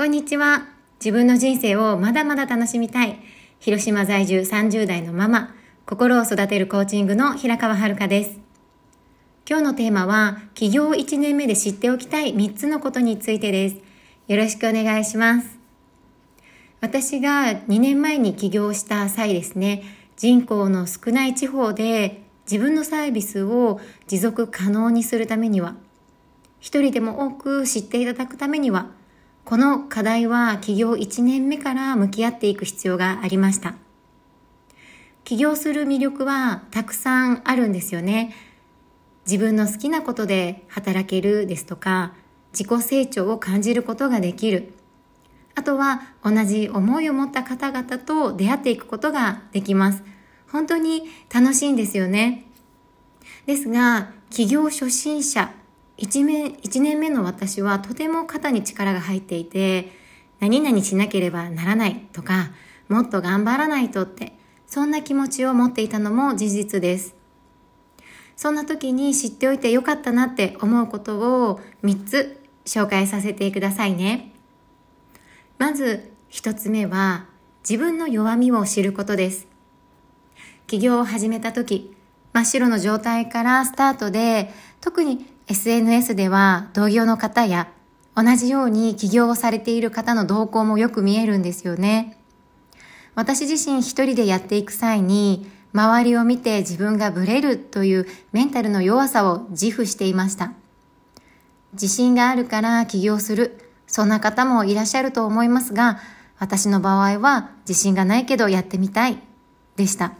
こんにちは。自分の人生をまだまだ楽しみたい。広島在住30代のママ、心を育てるコーチングの平川遥です。今日のテーマは、起業1年目で知っておきたい3つのことについてです。よろしくお願いします。私が2年前に起業した際ですね、人口の少ない地方で自分のサービスを持続可能にするためには、一人でも多く知っていただくためには、この課題は起業1年目から向き合っていく必要がありました。起業する魅力はたくさんあるんですよね。自分の好きなことで働けるですとか、自己成長を感じることができる。あとは同じ思いを持った方々と出会っていくことができます。本当に楽しいんですよね。ですが、起業初心者1年 ,1 年目の私はとても肩に力が入っていて、何々しなければならないとか、もっと頑張らないとって、そんな気持ちを持っていたのも事実です。そんな時に知っておいてよかったなって思うことを3つ紹介させてくださいね。まず1つ目は自分の弱みを知ることです。起業を始めた時、真っ白の状態からスタートで特に SNS では同業の方や同じように起業をされている方の動向もよく見えるんですよね。私自身一人でやっていく際に周りを見て自分がブレるというメンタルの弱さを自負していました。自信があるから起業する。そんな方もいらっしゃると思いますが、私の場合は自信がないけどやってみたいでした。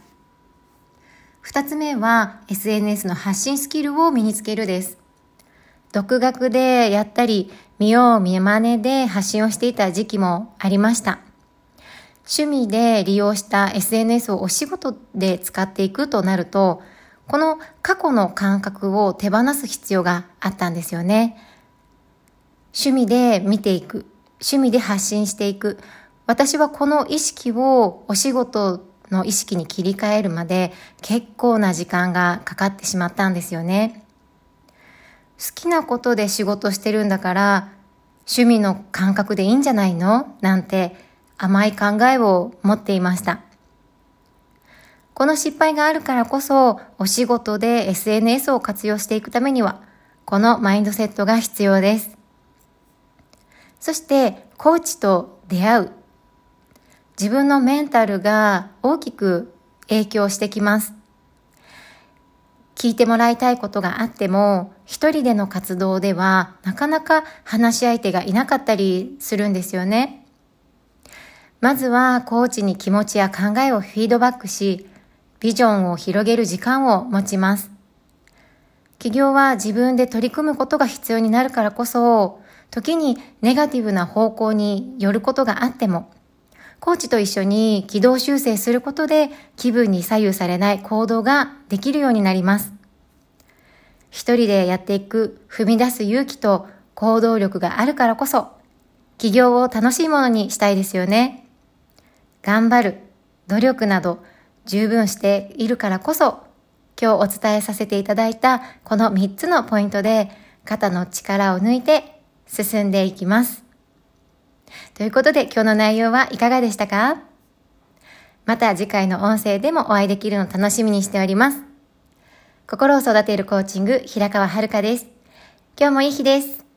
二つ目は SNS の発信スキルを身につけるです。独学でやったり、見よう見まねで発信をしていた時期もありました。趣味で利用した SNS をお仕事で使っていくとなると、この過去の感覚を手放す必要があったんですよね。趣味で見ていく。趣味で発信していく。私はこの意識をお仕事の意識に切り替えるまで結構な時間がかかってしまったんですよね。好きなことで仕事してるんだから趣味の感覚でいいんじゃないの？なんて甘い考えを持っていました。この失敗があるからこそお仕事で SNS を活用していくためにはこのマインドセットが必要です。そしてコーチと出会う。自分のメンタルが大きく影響してきます。聞いてもらいたいことがあっても、一人での活動ではなかなか話し相手がいなかったりするんですよね。まずはコーチに気持ちや考えをフィードバックし、ビジョンを広げる時間を持ちます。起業は自分で取り組むことが必要になるからこそ、時にネガティブな方向によることがあっても、コーチと一緒に軌道修正することで気分に左右されない行動ができるようになります。一人でやっていく踏み出す勇気と行動力があるからこそ、起業を楽しいものにしたいですよね。頑張る、努力など十分しているからこそ、今日お伝えさせていただいたこの3つのポイントで肩の力を抜いて進んでいきます。ということで今日の内容はいかがでしたか？また次回の音声でもお会いできるのを楽しみにしております。心を育てるコーチング、平川遥です。今日もいい日です。